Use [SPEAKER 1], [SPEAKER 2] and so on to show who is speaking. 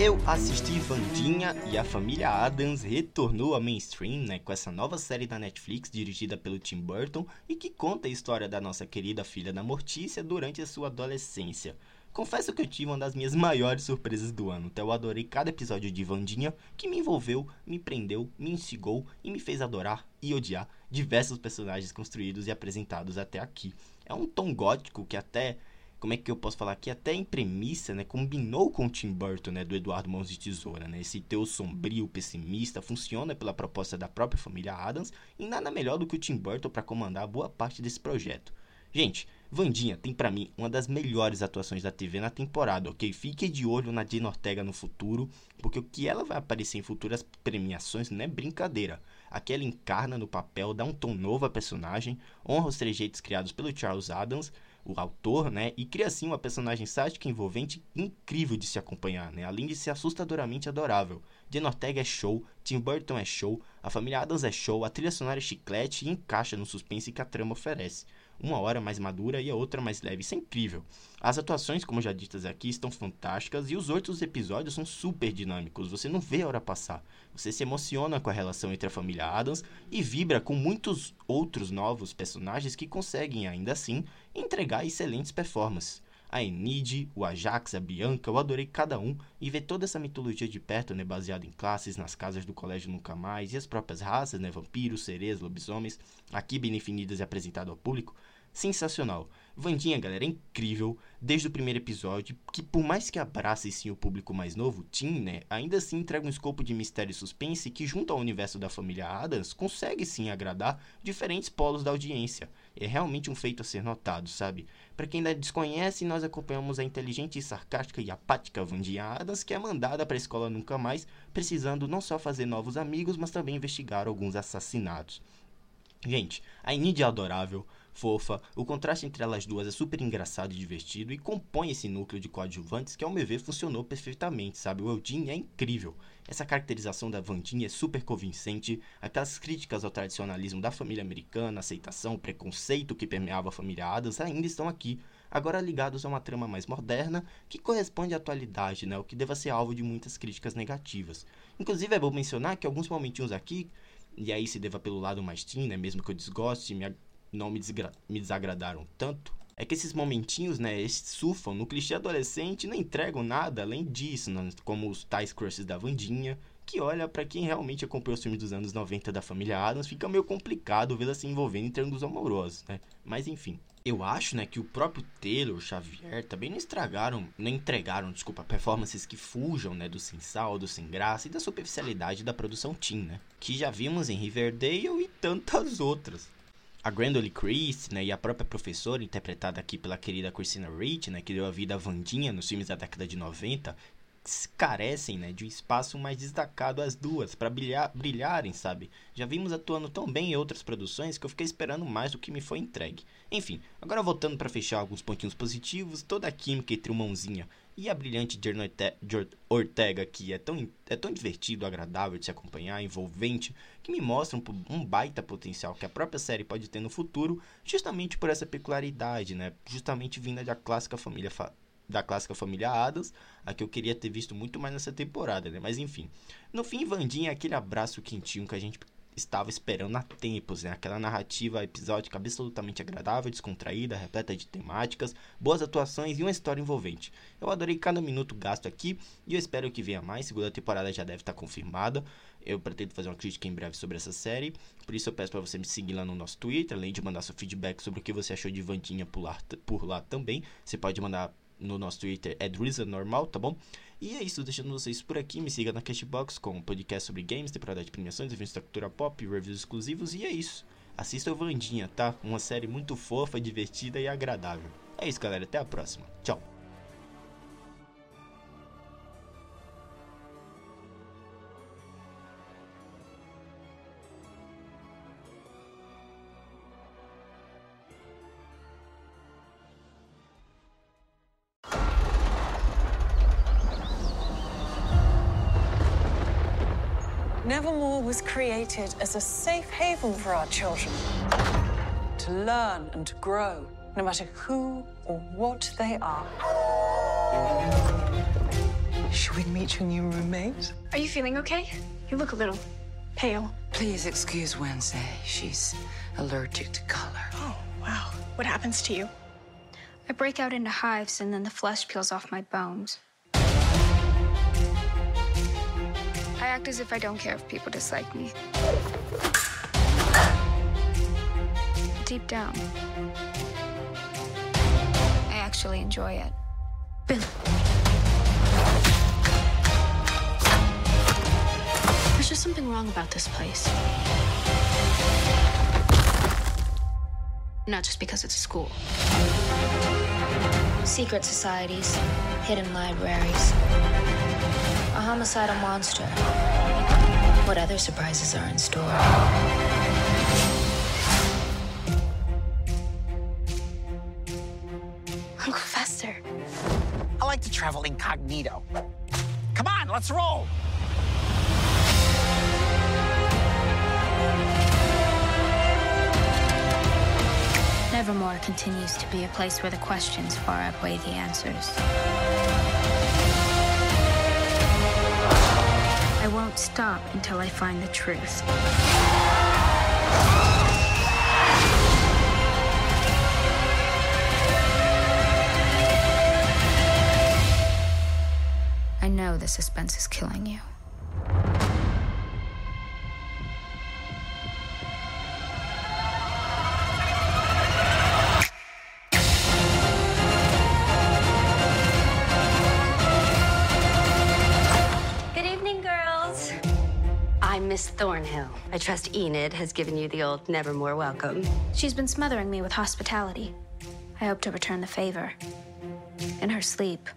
[SPEAKER 1] Eu assisti Vandinha e a família Adams retornou ao mainstream, né, com essa nova série da Netflix dirigida pelo Tim Burton e que conta a história da nossa querida filha da Mortícia durante a sua adolescência. Confesso que eu tive uma das minhas maiores surpresas do ano, até eu adorei cada episódio de Vandinha que me envolveu, me prendeu, me instigou e me fez adorar e odiar diversos personagens construídos e apresentados até aqui. É um tom gótico que até como é que eu posso falar que até em premissa, né, combinou com o Tim Burton, né, do Eduardo Mãos de Tesoura, né? Esse teu sombrio, pessimista, funciona pela proposta da própria família Adams e nada melhor do que o Tim Burton para comandar boa parte desse projeto. Gente, Vandinha tem para mim uma das melhores atuações da TV na temporada, ok? Fique de olho na Jane Ortega no futuro, porque o que ela vai aparecer em futuras premiações não é brincadeira. Aqui ela encarna no papel, dá um tom novo à personagem, honra os trejeitos criados pelo Charles Adams, o autor, né? E cria assim uma personagem sádica envolvente incrível de se acompanhar, né? Além de ser assustadoramente adorável. Jen Ortega é show, Tim Burton é show, a família Adams é show, a trilha sonora é chiclete e encaixa no suspense que a trama oferece uma hora mais madura e a outra mais leve. Isso é incrível. As atuações, como já ditas aqui, estão fantásticas e os outros episódios são super dinâmicos. Você não vê a hora passar. Você se emociona com a relação entre a família Adams e vibra com muitos outros novos personagens que conseguem, ainda assim, entregar excelentes performances a Enid, o Ajax, a Bianca, eu adorei cada um e ver toda essa mitologia de perto, né, baseada em classes, nas casas do colégio Nunca Mais e as próprias raças, né, vampiros, sereias, lobisomens, aqui bem definidas e apresentado ao público, sensacional. Vandinha, galera, é incrível desde o primeiro episódio, que por mais que abrace sim o público mais novo, Tim, né, ainda assim entrega um escopo de mistério e suspense que, junto ao universo da família Adams, consegue sim agradar diferentes polos da audiência. É realmente um feito a ser notado, sabe? Para quem ainda desconhece, nós acompanhamos a inteligente, sarcástica e apática Vandinha Adams, que é mandada para a escola nunca mais, precisando não só fazer novos amigos, mas também investigar alguns assassinatos. Gente, a Enid é adorável, fofa, o contraste entre elas duas é super engraçado e divertido e compõe esse núcleo de coadjuvantes que ao meu ver funcionou perfeitamente, sabe? O Eldin é incrível. Essa caracterização da Vandinha é super convincente, aquelas críticas ao tradicionalismo da família americana, aceitação, preconceito que permeava a família Adams ainda estão aqui, agora ligados a uma trama mais moderna que corresponde à atualidade, né? O que deva ser alvo de muitas críticas negativas. Inclusive é bom mencionar que alguns momentinhos aqui e aí se deva pelo lado mais teen, né? Mesmo que eu desgoste, me, não me, me desagradaram tanto, é que esses momentinhos, né, eles surfam no clichê adolescente e não entregam nada além disso, né, como os tais crushes da Vandinha, que olha, para quem realmente acompanhou os filmes dos anos 90 da família Adams, fica meio complicado vê-la se envolvendo em triângulos amorosos, né? Mas enfim. Eu acho, né, que o próprio Taylor, Xavier, também não estragaram, não entregaram, desculpa, performances que fujam, né, do sem sal, do sem graça e da superficialidade da produção teen, né? Que já vimos em Riverdale e tantas outras a Grandoly Christie, né, e a própria professora, interpretada aqui pela querida Christina Ricci, né, que deu a vida a Vandinha nos filmes da década de 90, carecem né, de um espaço mais destacado as duas, para brilhar, brilharem, sabe? Já vimos atuando tão bem em outras produções que eu fiquei esperando mais do que me foi entregue. Enfim, agora voltando para fechar alguns pontinhos positivos, toda a química entre o Mãozinha e a brilhante Jerno Ortega, que é tão, é tão divertido, agradável de se acompanhar, envolvente, que me mostra um, baita potencial que a própria série pode ter no futuro, justamente por essa peculiaridade, né? Justamente vinda da clássica família da clássica família Adams, a que eu queria ter visto muito mais nessa temporada, né? Mas enfim. No fim, Vandinha aquele abraço quentinho que a gente estava esperando há tempos, né? Aquela narrativa episódica absolutamente agradável, descontraída, repleta de temáticas, boas atuações e uma história envolvente. Eu adorei cada minuto gasto aqui e eu espero que venha mais. Segunda temporada já deve estar confirmada. Eu pretendo fazer uma crítica em breve sobre essa série, por isso eu peço para você me seguir lá no nosso Twitter, além de mandar seu feedback sobre o que você achou de Vandinha por lá, por lá também. Você pode mandar no nosso Twitter, é Drizzle Normal, tá bom? E é isso, deixando vocês por aqui. Me siga na Cashbox com um podcast sobre games, temporada de premiações, eventos da cultura pop, reviews exclusivos. E é isso. Assista o Vandinha, tá? Uma série muito fofa, divertida e agradável. É isso, galera. Até a próxima. Tchau.
[SPEAKER 2] Nevermore was created as a safe haven for our children to learn and to grow, no matter who or what they are. Should we meet your new roommate?
[SPEAKER 3] Are you feeling okay? You look a little pale.
[SPEAKER 4] Please excuse Wednesday. She's allergic to color.
[SPEAKER 3] Oh, wow. What happens to you?
[SPEAKER 5] I break out into hives and then the flesh peels off my bones. Act as if I don't care if people dislike me. Deep down, I actually enjoy it.
[SPEAKER 6] Bill. There's just something wrong about this place. Not just because it's a school.
[SPEAKER 7] Secret societies, hidden libraries, a homicidal monster. What other surprises are in store?
[SPEAKER 6] Uncle Fester.
[SPEAKER 8] I like to travel incognito. Come on, let's roll.
[SPEAKER 5] Nevermore continues to be a place where the questions far outweigh the answers. I won't stop until I find the truth. I know the suspense is killing you.
[SPEAKER 9] Thornhill. I trust Enid has given you the old Nevermore welcome.
[SPEAKER 5] She's been smothering me with hospitality. I hope to return the favor. In her sleep,